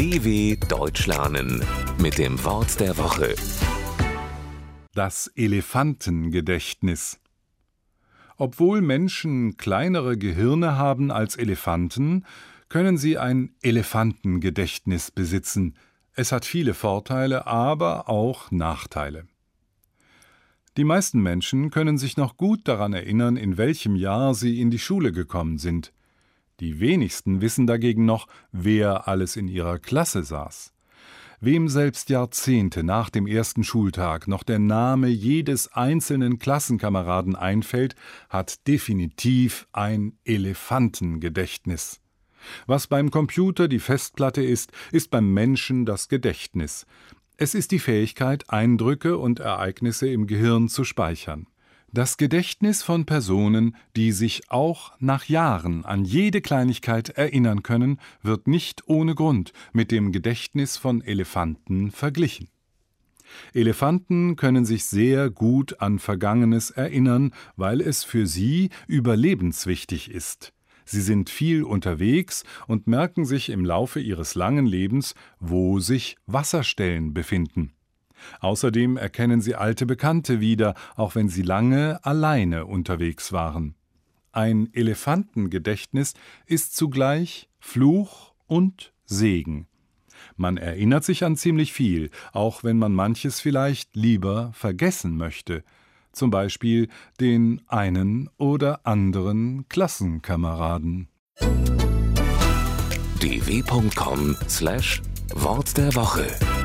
DW Deutsch lernen mit dem Wort der Woche. Das Elefantengedächtnis. Obwohl Menschen kleinere Gehirne haben als Elefanten, können sie ein Elefantengedächtnis besitzen. Es hat viele Vorteile, aber auch Nachteile. Die meisten Menschen können sich noch gut daran erinnern, in welchem Jahr sie in die Schule gekommen sind. Die wenigsten wissen dagegen noch, wer alles in ihrer Klasse saß. Wem selbst Jahrzehnte nach dem ersten Schultag noch der Name jedes einzelnen Klassenkameraden einfällt, hat definitiv ein Elefantengedächtnis. Was beim Computer die Festplatte ist, ist beim Menschen das Gedächtnis. Es ist die Fähigkeit, Eindrücke und Ereignisse im Gehirn zu speichern. Das Gedächtnis von Personen, die sich auch nach Jahren an jede Kleinigkeit erinnern können, wird nicht ohne Grund mit dem Gedächtnis von Elefanten verglichen. Elefanten können sich sehr gut an Vergangenes erinnern, weil es für sie überlebenswichtig ist. Sie sind viel unterwegs und merken sich im Laufe ihres langen Lebens, wo sich Wasserstellen befinden. Außerdem erkennen sie alte Bekannte wieder, auch wenn sie lange alleine unterwegs waren. Ein Elefantengedächtnis ist zugleich Fluch und Segen. Man erinnert sich an ziemlich viel, auch wenn man manches vielleicht lieber vergessen möchte, zum Beispiel den einen oder anderen Klassenkameraden. dw.com/wort der Woche